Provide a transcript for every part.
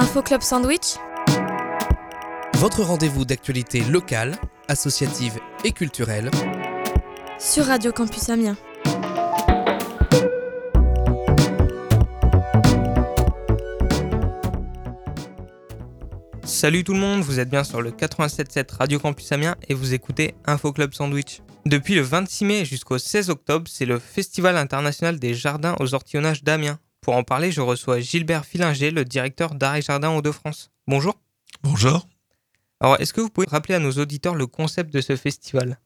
Info Club Sandwich Votre rendez-vous d'actualité locale, associative et culturelle. sur Radio Campus Amiens. Salut tout le monde, vous êtes bien sur le 87.7 Radio Campus Amiens et vous écoutez Info Club Sandwich. Depuis le 26 mai jusqu'au 16 octobre, c'est le Festival international des jardins aux ortillonnages d'Amiens. Pour en parler, je reçois Gilbert Fillinger, le directeur d'Art et Jardin Hauts-de-France. Bonjour. Bonjour. Alors, est-ce que vous pouvez rappeler à nos auditeurs le concept de ce festival?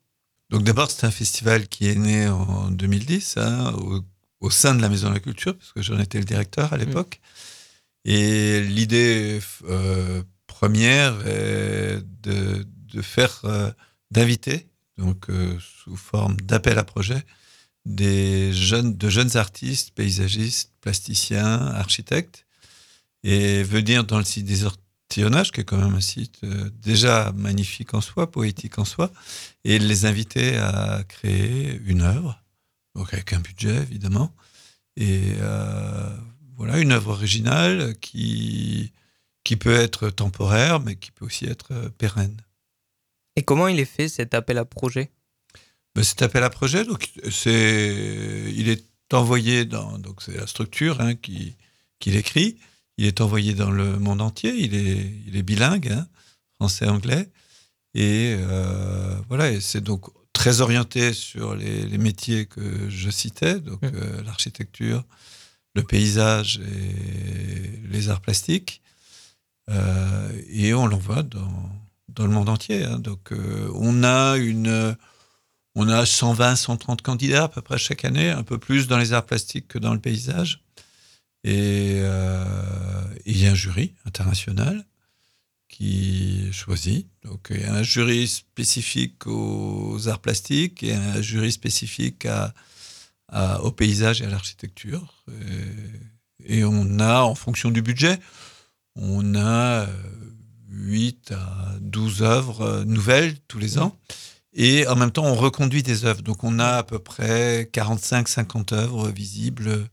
Donc d'abord, c'est un festival qui est né en 2010 hein, au, au sein de la Maison de la Culture, parce que j'en étais le directeur à l'époque. Et l'idée euh, première est de, de faire, euh, d'inviter, donc euh, sous forme d'appel à projet, des jeunes, de jeunes artistes, paysagistes, plasticiens, architectes, et venir dans le site des ortillonnages, qui est quand même un site euh, déjà magnifique en soi, poétique en soi, et les inviter à créer une œuvre, donc avec un budget évidemment, et euh, voilà une œuvre originale qui qui peut être temporaire, mais qui peut aussi être euh, pérenne. Et comment il est fait cet appel à projet? Ben, cet appel à projet, donc c'est, il est envoyé dans, donc c'est la structure hein, qui, qui l'écrit. Il est envoyé dans le monde entier. Il est, il est bilingue, hein, français-anglais, et euh, voilà. Et c'est donc très orienté sur les, les métiers que je citais, donc Mm. euh, l'architecture, le paysage et les arts plastiques. Euh, et on l'envoie dans, dans le monde entier. hein. Donc, euh, on a une, on a 120, 130 candidats à peu près chaque année, un peu plus dans les arts plastiques que dans le paysage. Et euh, il y a un jury international qui choisit. Donc, il y a un jury spécifique aux arts plastiques et un jury spécifique au paysage et à l'architecture. Et, et on a, en fonction du budget, on a euh, 8 à 12 œuvres euh, nouvelles tous les ans. Et en même temps, on reconduit des œuvres. Donc, on a à peu près 45-50 œuvres visibles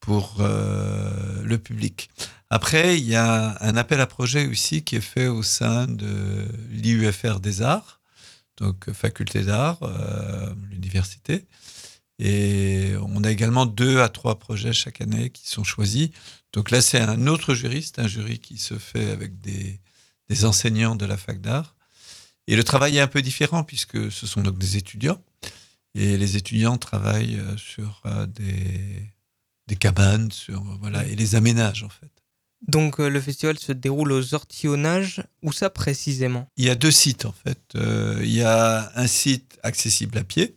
pour euh, le public. Après, il y a un appel à projet aussi qui est fait au sein de l'IUFR des Arts, donc faculté d'art, euh, l'université. Et on a également deux à trois projets chaque année qui sont choisis. Donc là, c'est un autre juriste, un jury qui se fait avec des enseignants de la fac d'art. Et le travail est un peu différent puisque ce sont donc des étudiants. Et les étudiants travaillent euh, sur euh, des, des cabanes, sur, euh, voilà, et les aménagent en fait. Donc, le festival se déroule aux ortillonnages. Où ça précisément? Il y a deux sites en fait. Euh, il y a un site accessible à pied,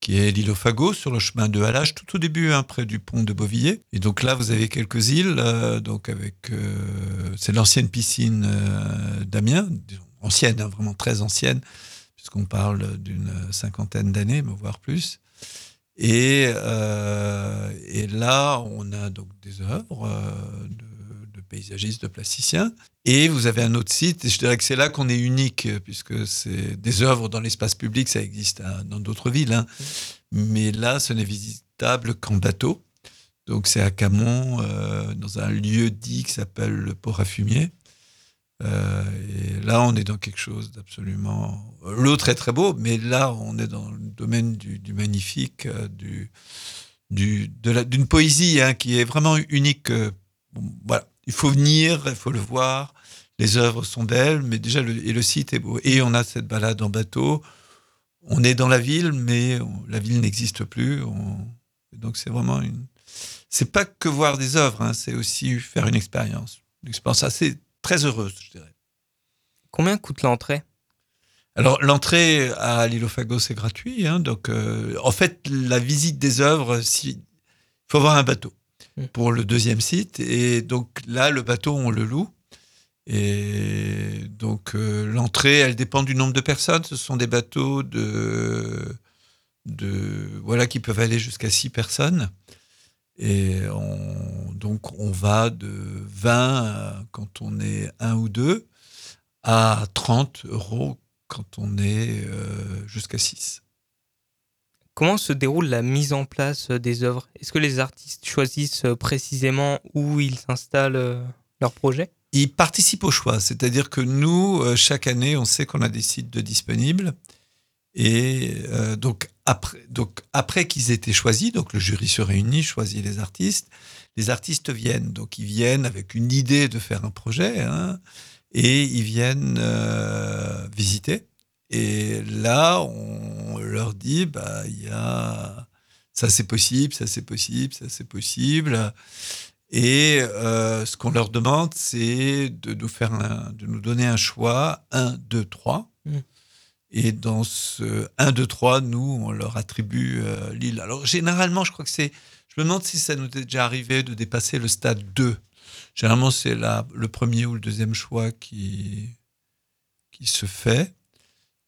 qui est l'île Fago sur le chemin de Halage, tout au début, hein, près du pont de Beauvilliers. Et donc là, vous avez quelques îles, euh, donc avec, euh, c'est l'ancienne piscine d'Amiens, disons, ancienne, hein, vraiment très ancienne, puisqu'on parle d'une cinquantaine d'années, voire plus. Et, euh, et là, on a donc des œuvres euh, de, paysagistes, de plasticiens. Et vous avez un autre site, et je dirais que c'est là qu'on est unique, puisque c'est des œuvres dans l'espace public, ça existe hein, dans d'autres villes. hein. Mais là, ce n'est visitable qu'en bateau. Donc c'est à Camon, euh, dans un lieu dit qui s'appelle le Port à Fumier. Euh, et là, on est dans quelque chose d'absolument. L'autre est très beau, mais là, on est dans le domaine du, magnifique, euh, du, d'une poésie hein, qui est vraiment unique. euh, voilà, il faut venir, il faut le voir. Les œuvres sont belles, mais déjà le, et le site est beau. Et on a cette balade en bateau. On est dans la ville, mais la ville n'existe plus. On- donc c'est vraiment une. C'est pas que voir des œuvres, hein, c'est aussi faire une expérience, une expérience assez très heureuse, je dirais. Combien coûte l'entrée? Alors l'entrée à l'Ilofago c'est gratuit, hein, donc euh, en fait la visite des œuvres, si faut avoir un bateau Mm. pour le deuxième site et donc là le bateau on le loue et donc euh, l'entrée elle dépend du nombre de personnes. Ce sont des bateaux de de voilà qui peuvent aller jusqu'à six personnes et on, donc on va de 20 à- quand on est un ou deux à 30 euros quand on est euh, jusqu'à 6. Comment se déroule la mise en place euh, des œuvres? Est-ce que les artistes choisissent euh, précisément où ils s'installent euh, leur projet? Ils participent au choix, c'est-à-dire que nous, euh, chaque année, on sait qu'on a des sites de disponibles. Et euh, donc, après, donc, après qu'ils aient été choisis, donc le jury se réunit, choisit les artistes, les artistes viennent. Donc, ils viennent avec une idée de faire un projet hein, et ils viennent euh, visiter. Et là, on leur dit, bah, y a ça c'est possible, ça c'est possible, ça c'est possible. Et euh, ce qu'on leur demande, c'est de de nous donner un choix 1, 2, 3. Et dans ce 1, 2, 3, nous, on leur attribue euh, l'île. Alors généralement, je crois que c'est, je me demande si ça nous est déjà arrivé de dépasser le stade 2. Généralement, c'est le premier ou le deuxième choix qui, qui se fait.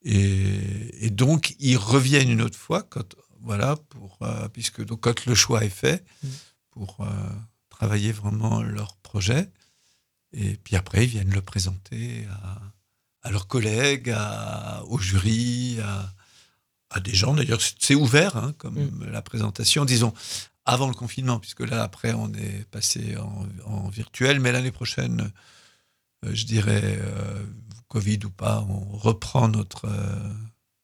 Et, et donc, ils reviennent une autre fois, quand, voilà, pour, euh, puisque donc, quand le choix est fait, Mm. pour euh, travailler vraiment leur projet. Et puis après, ils viennent le présenter à, à leurs collègues, à- au jury, à, à des gens. D'ailleurs, c'est- ouvert, hein, comme Mm. la présentation, disons, avant le confinement, puisque là, après, on est passé en, en virtuel. Mais l'année prochaine, euh, je dirais, euh, Covid ou pas, on reprend notre euh,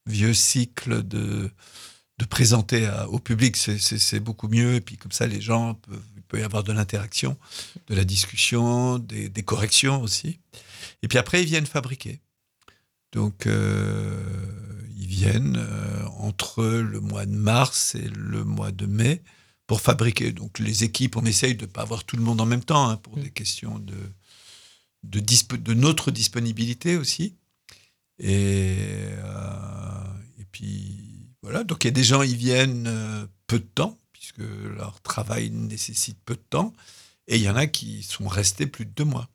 vieux cycle de, de présenter à- au public. C'est- beaucoup mieux. Et puis, comme ça, les gens peuvent, il peut y avoir de l'interaction, de la discussion, des, des corrections aussi. Et puis après, ils viennent fabriquer. Donc, euh, ils viennent euh, entre le mois de mars et le mois de mai pour fabriquer. Donc, les équipes, on essaye de ne pas avoir tout le monde en même temps hein, pour Mm. des questions de, de, dispo- de notre disponibilité aussi. Et, euh, et puis, voilà. Donc, il y a des gens, ils viennent peu de temps, puisque leur travail nécessite peu de temps. Et il y en a qui sont restés plus de deux mois.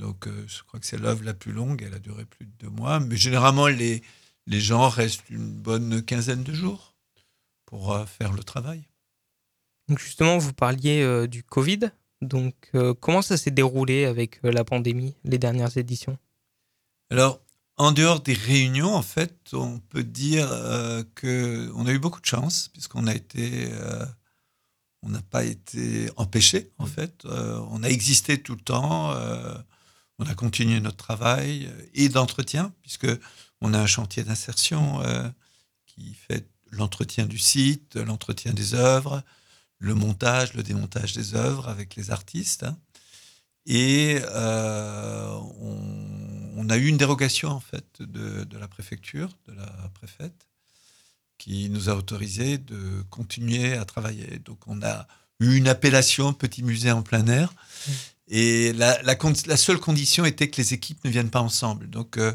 Donc, euh, je crois que c'est l'œuvre la plus longue. Elle a duré plus de deux mois. Mais généralement, les, les gens restent une bonne quinzaine de jours pour euh, faire le travail. Donc justement, vous parliez euh, du Covid. Donc comment ça s'est déroulé avec la pandémie, les dernières éditions? Alors, en dehors des réunions, en fait, on peut dire que on a eu beaucoup de chance puisqu'on a été, on n'a pas été empêché. En fait, Euh, on a existé tout le temps. euh, on a continué notre travail euh, et d'entretien puisque on a un chantier d'insertion euh, qui fait l'entretien du site, l'entretien des œuvres, le montage, le démontage des œuvres avec les artistes. hein. Et euh, on, a eu une dérogation en fait de, de la préfecture, de la préfète, qui nous a autorisé de continuer à travailler. Donc on a eu une appellation petit musée en plein air. Et la, la, con- la seule condition était que les équipes ne viennent pas ensemble. Donc euh,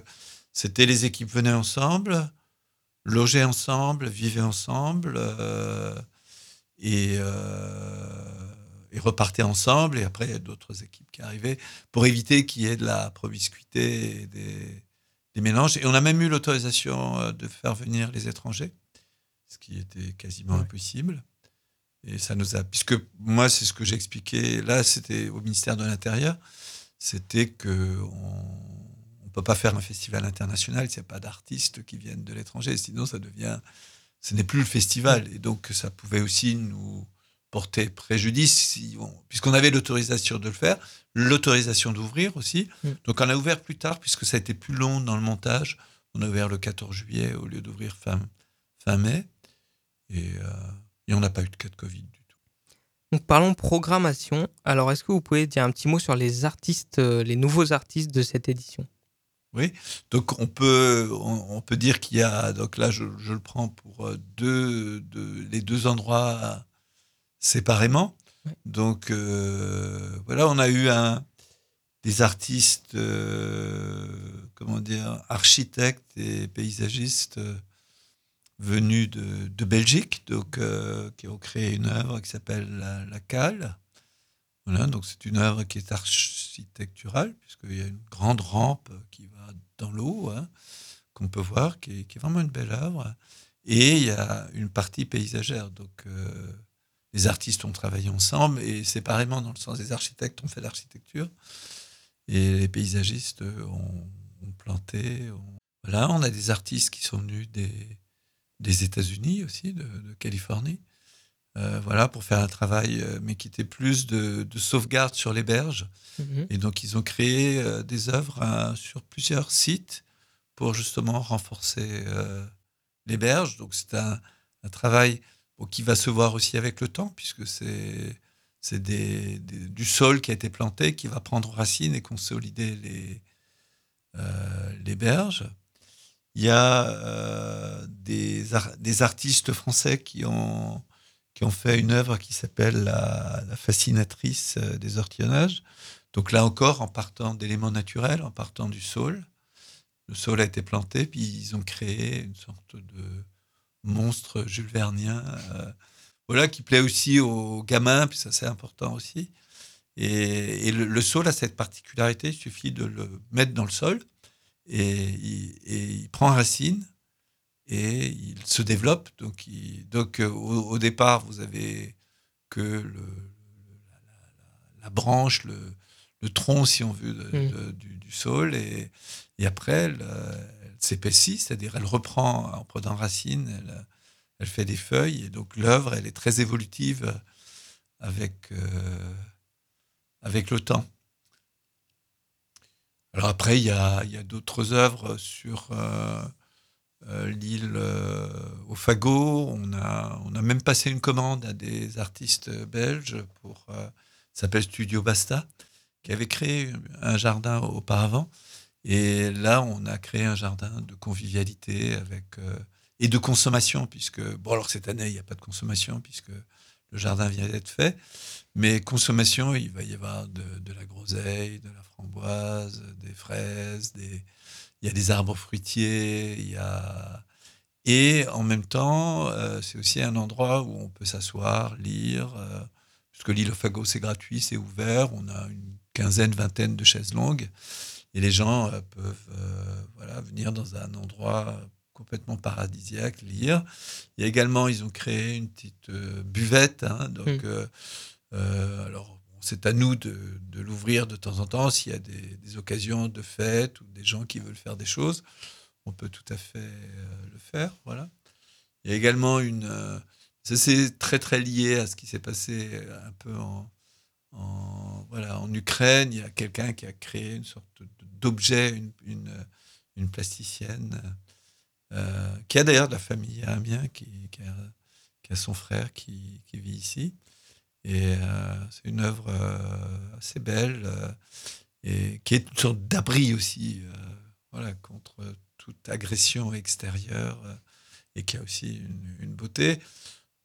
c'était les équipes venaient ensemble, logeaient ensemble, vivaient ensemble. euh, et, euh, et repartaient ensemble. Et après, il y a d'autres équipes qui arrivaient pour éviter qu'il y ait de la promiscuité et des, des mélanges. Et on a même eu l'autorisation de faire venir les étrangers, ce qui était quasiment Ouais. impossible. Et ça nous a. Puisque moi, c'est ce que j'ai expliqué. Là, c'était au ministère de l'Intérieur. C'était que on ne peut pas faire un festival international s'il n'y a pas d'artistes qui viennent de l'étranger. Sinon, ça devient ce n'est plus le festival. Et donc, ça pouvait aussi nous porter préjudice, si on- puisqu'on avait l'autorisation de le faire, l'autorisation d'ouvrir aussi. Mm. Donc, on a ouvert plus tard, puisque ça a été plus long dans le montage. On a ouvert le 14 juillet au lieu d'ouvrir fin, fin mai. Et, euh, et on n'a pas eu de cas de Covid du tout. Donc parlons programmation. Alors est-ce que vous pouvez dire un petit mot sur les artistes, euh, les nouveaux artistes de cette édition? Donc on peut, on, on peut dire qu'il y a, donc là je, je le prends pour euh, deux, deux- les deux endroits séparément. Donc euh, voilà, on a eu un, des artistes, euh, comment dire, architectes et paysagistes venus de, Belgique, donc euh, qui ont créé une œuvre qui s'appelle la, Cale. Voilà, donc c'est une œuvre qui est architecturale, puisqu'il y a une grande rampe qui va dans l'eau, hein, qu'on peut voir, qui est, vraiment une belle œuvre. Et il y a une partie paysagère. Donc euh, les artistes ont travaillé ensemble et séparément, dans le sens des architectes ont fait l'architecture. Et les paysagistes ont, ont planté. ont- Voilà, on a des artistes qui sont venus des, des États-Unis aussi, de, de Californie. euh, voilà, pour faire un travail, euh, mais qui était plus de, de sauvegarde sur les berges. Mhm. Et donc, ils ont créé euh, des œuvres hein, sur plusieurs sites pour justement renforcer euh, les berges. Donc, c'est un, un travail bon, qui va se voir aussi avec le temps, puisque c'est c'est des- des- du sol qui a été planté, qui va prendre racine et consolider les, les berges. Il y a euh, des, ar- des artistes français qui ont, fait une œuvre qui s'appelle la, fascinatrice euh, des ortillonnages. Donc là encore, en partant d'éléments naturels, en partant du sol, le sol a été planté, puis ils ont créé une sorte de monstre Jules Vernien, euh, voilà, qui plaît aussi aux gamins, puis ça c'est important aussi. Et, le, le sol a cette particularité, il suffit de le mettre dans le sol, et il, et il prend racine, et il se développe. Donc, il- donc euh, au, au départ, vous avez que le, le- la, la- la branche, le, le tronc, si on veut, de- Mm. de- du, du sol. Et, et après, elle, elle s'épaissit, c'est-à-dire elle reprend en prenant racine, elle, elle fait des feuilles. Et donc l'œuvre, elle est très évolutive avec, euh, avec le temps. Alors après, il y a, d'autres œuvres sur euh, euh, l'île euh, au fagot. On a, on a même passé une commande à des artistes belges pour euh, s'appelle Studio Basta, qui avait créé un jardin auparavant. Et là, on a créé un jardin de convivialité avec et de consommation, puisque bon alors cette année il n'y a pas de consommation puisque le jardin vient d'être fait, mais consommation il va y avoir de, la groseille, de la framboise, des fraises, des il y a des arbres fruitiers, il y a et en même temps euh, c'est aussi un endroit où on peut s'asseoir, lire, euh, puisque l'île au Fagot c'est gratuit, c'est ouvert, on a une quinzaine, vingtaine de chaises longues. Et les gens euh, peuvent euh, voilà, venir dans un endroit complètement paradisiaque, lire. Il y a également, ils ont créé une petite euh, buvette. hein, donc, Mm. euh, euh, alors, bon, c'est à nous de, de l'ouvrir de temps en temps s'il y a des, des occasions de fête ou des gens qui veulent faire des choses. On peut tout à fait euh, le faire. Voilà. Il y a également une. ça, c'est très, très lié à ce qui s'est passé un peu en, en, voilà, en Ukraine, il y a quelqu'un qui a créé une sorte d'objet, une, une, une plasticienne, euh, qui a d'ailleurs de la famille à Amiens, qui, qui, a, qui a son frère qui, vit ici. Et euh, c'est une œuvre euh, assez belle et qui est une sorte d'abri aussi voilà, contre toute agression extérieure et qui a aussi une, beauté.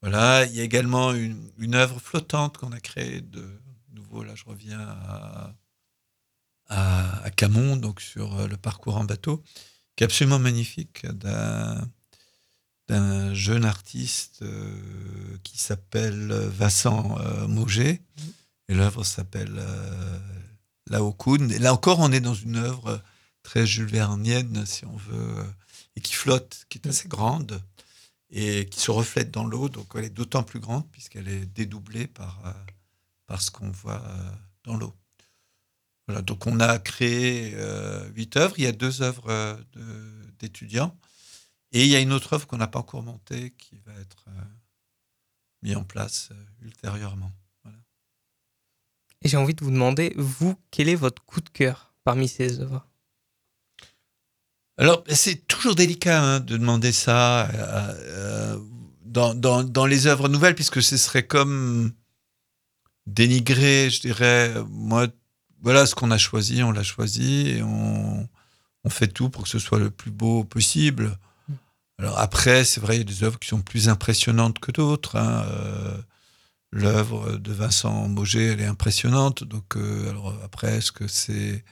Voilà, il y a également une, œuvre flottante qu'on a créée de nouveau, là je reviens à, à, Camon, donc sur le parcours en bateau, qui est absolument magnifique, d'un jeune artiste euh, qui s'appelle Vincent euh. Et l'œuvre s'appelle euh, La Haut-Coude. Et là encore, on est dans une œuvre très Jules Vernienne, si on veut, euh, et qui flotte, qui est assez grande et qui se reflète dans l'eau. Donc elle est d'autant plus grande puisqu'elle est dédoublée par, euh, par ce qu'on voit dans l'eau. Voilà, donc on a créé euh, huit œuvres. Il y a deux œuvres euh, d'étudiants. Et il y a une autre œuvre qu'on n'a pas encore montée qui va être euh, mise en place ultérieurement. Et j'ai envie de vous demander, vous, quel est votre coup de cœur parmi ces œuvres? Alors, c'est toujours délicat hein, de demander ça euh, dans, dans, dans les œuvres nouvelles, puisque ce serait comme dénigrer, je dirais, moi, voilà ce qu'on a choisi, on l'a choisi, et on, fait tout pour que ce soit le plus beau possible. Alors après, c'est vrai, il y a des œuvres qui sont plus impressionnantes que d'autres. hein, euh, L'œuvre de Vincent Mauger, elle est impressionnante. Donc, euh, alors après, est-ce que c'est...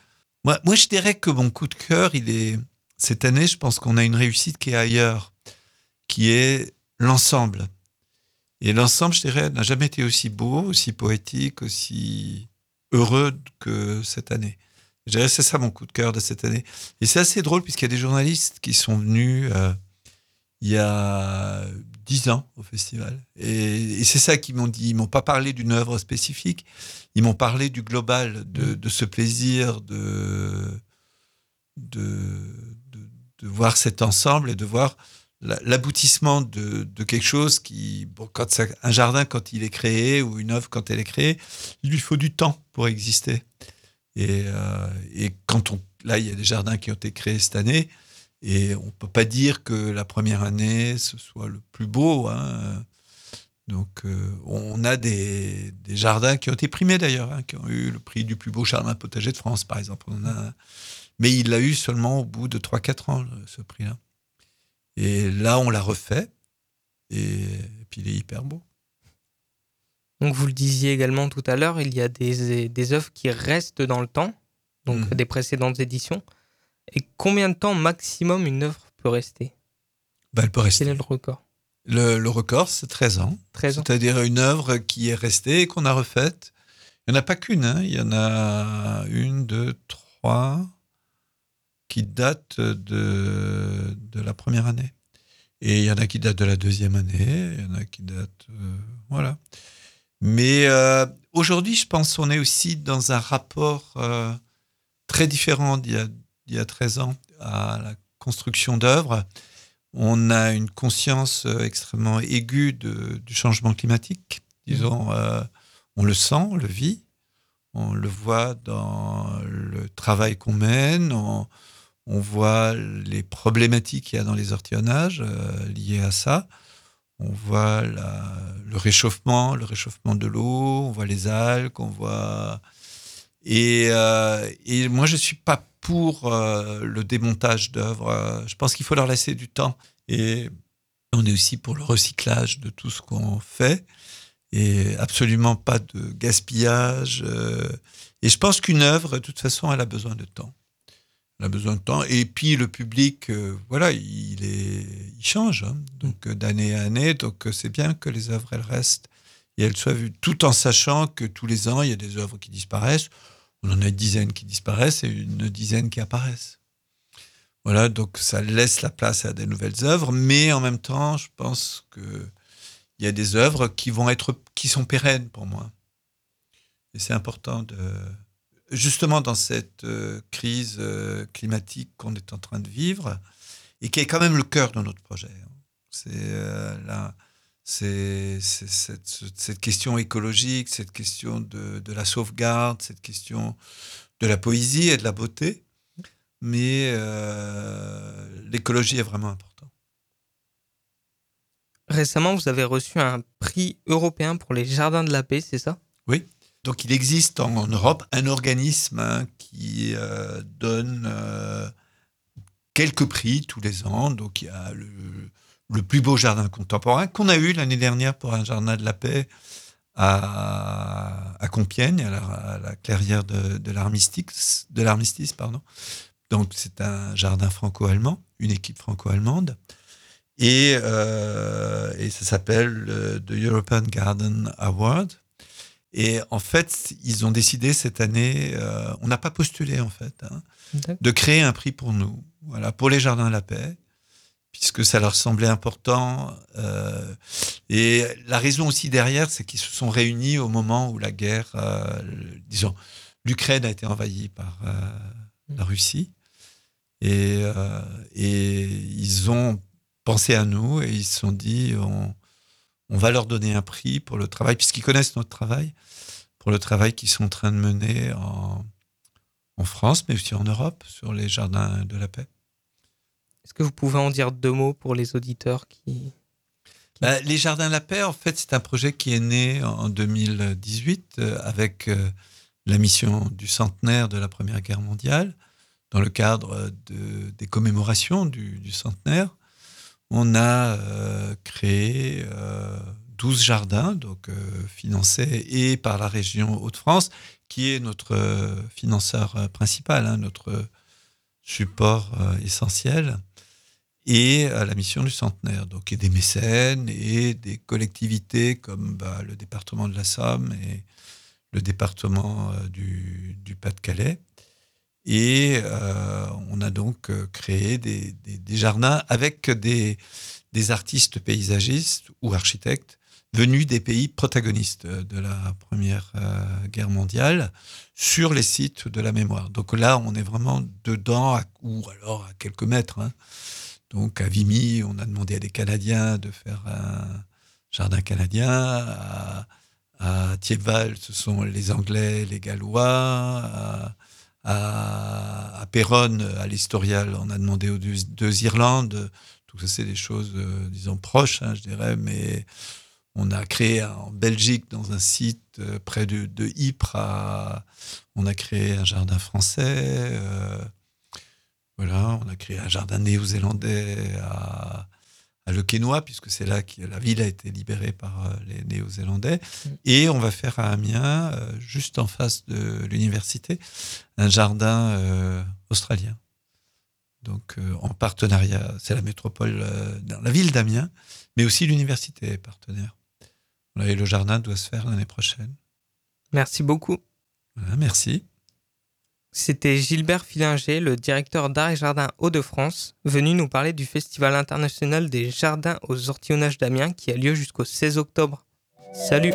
Moi, moi, je dirais que mon coup de cœur, il est cette année, je pense qu'on a une réussite qui est ailleurs, qui est l'ensemble. Et l'ensemble, je dirais, n'a jamais été aussi beau, aussi poétique, aussi heureux que cette année. Je dirais, c'est ça mon coup de cœur de cette année. Et c'est assez drôle puisqu'il y a des journalistes qui sont venus euh, il y a dix ans au festival. Et, et c'est ça qu'ils m'ont dit. Ils m'ont pas parlé d'une œuvre spécifique. Ils m'ont parlé du global, de, de ce plaisir de, de, de, de voir cet ensemble et de voir l'aboutissement de, de, quelque chose qui, bon, quand ça, un jardin quand il est créé ou une œuvre quand elle est créée, il lui faut du temps pour exister. Et, euh, et quand on, là, il y a des jardins qui ont été créés cette année, et on peut pas dire que la première année ce soit le plus beau. Hein. Donc, euh, on a des, des, jardins qui ont été primés d'ailleurs, hein, qui ont eu le prix du plus beau jardin potager de France, par exemple. Mais il l'a eu seulement au bout de 3-4 ans, ce prix-là. Et là, on l'a refait. Et, puis, il est hyper beau. Donc, vous le disiez également tout à l'heure, il y a des, des œuvres qui restent dans le temps, donc mmh. des précédentes éditions. Et combien de temps maximum une œuvre peut rester? Bah, Elle peut rester. Quel est le record? Le, le, record, c'est 13 ans. 13 ans. C'est-à-dire une œuvre qui est restée et qu'on a refaite. Il n'y en a pas qu'une, hein. il y en a une, deux, trois, qui datent de, de la première année. Et il y en a qui datent de la deuxième année, il y en a qui datent. Euh, voilà. Mais euh, aujourd'hui, je pense qu'on est aussi dans un rapport euh, très différent d'il y, y, a 13 ans à la construction d'œuvres. On a une conscience extrêmement aiguë de, du changement climatique. Disons, on le sent, on le vit, on le voit dans le travail qu'on mène. On, on voit les problématiques qu'il y a dans les ortillonnages euh, liées à ça. On voit le réchauffement, le réchauffement de l'eau, on voit les algues, on voit... Et, euh, moi, je ne suis pas pour euh, le démontage d'œuvres. Je pense qu'il faut leur laisser du temps. Et on est aussi pour le recyclage de tout ce qu'on fait. Et absolument pas de gaspillage. Et je pense qu'une œuvre, de toute façon, elle a besoin de temps on a besoin de temps. Et puis le public, euh, voilà, il, est, il change, hein. donc euh, d'année à année. Donc euh, c'est bien que les œuvres, elles restent et elles soient vues, tout en sachant que tous les ans, il y a des œuvres qui disparaissent. On en a une dizaine qui disparaissent et une dizaine qui apparaissent. Voilà, donc ça laisse la place à des nouvelles œuvres, mais en même temps, je pense que il y a des œuvres qui vont être, qui sont pérennes pour moi. Et c'est important de, justement dans cette euh, crise euh, climatique qu'on est en train de vivre et qui est quand même le cœur de notre projet. Hein. C'est euh, c'est cette, question écologique, cette question de, de, la sauvegarde, cette question de la poésie et de la beauté. Mais l'écologie est vraiment importante. Récemment, vous avez reçu un prix européen pour les jardins de la paix, c'est ça? Oui. Donc il existe en, Europe un organisme hein, qui euh, donne euh, quelques prix tous les ans. Donc il y a le, plus beau jardin contemporain qu'on a eu l'année dernière pour un jardin de la paix à, Compiègne, à la, clairière de, l'armistice. De l'armistice. Donc c'est un jardin franco-allemand, une équipe franco-allemande. Et, euh, et ça s'appelle The European Garden Award. Et en fait, ils ont décidé cette année, euh, on n'a pas postulé en fait, hein, de créer un prix pour nous, voilà, pour les Jardins de la Paix, puisque ça leur semblait important. Euh, et la raison aussi derrière, c'est qu'ils se sont réunis au moment où la guerre, euh, disons, l'Ukraine a été envahie par la Russie, et, et ils ont pensé à nous et ils se sont dit, on, on va leur donner un prix pour le travail, puisqu'ils connaissent notre travail, pour le travail qu'ils sont en train de mener en, France, mais aussi en Europe, sur les jardins de la paix. Est-ce que vous pouvez en dire deux mots pour les auditeurs qui... Bah, les Jardins de la Paix, en fait, c'est un projet qui est né en 2018 euh, avec euh, la mission du centenaire de la Première Guerre mondiale, dans le cadre de, des commémorations du, du centenaire on a euh, créé 12 euh, jardins, donc euh, financés et par la région Hauts-de-France, qui est notre financeur principal, hein, notre support essentiel, et à la mission du centenaire. Donc, a des mécènes et des collectivités comme bah, le département de la Somme et le département du Pas-de-Calais et euh, on a donc euh, créé des, jardins avec des, artistes paysagistes ou architectes venus des pays protagonistes de la Première euh, Guerre mondiale sur les sites de la mémoire. Donc là, on est vraiment dedans, ou alors à quelques mètres, hein, Donc à Vimy, on a demandé à des Canadiens de faire un jardin canadien. À, à ce sont les Anglais, les Gallois. À, Péronne, à l'Historial, on a demandé aux deux, Irlandes. Tout ça, c'est des choses, euh, disons, proches, hein, je dirais, mais on a créé en Belgique, dans un site euh, près de, Ypres, on a créé un jardin français. euh, voilà, on a créé un jardin néo-zélandais à Le Quesnoy, puisque c'est là que la ville a été libérée par euh, les Néo-Zélandais. Et on va faire à Amiens, euh, juste en face de l'université, un jardin euh, australien. Donc euh, en partenariat, c'est la métropole, euh, dans la ville d'Amiens, mais aussi l'université est partenaire. Voilà, et le jardin doit se faire l'année prochaine. Merci beaucoup. Voilà, merci. C'était Gilbert Filinger, le directeur d'art et jardin Hauts-de-France, venu nous parler du Festival international des jardins aux ortillonnages d'Amiens qui a lieu jusqu'au 16 octobre. Salut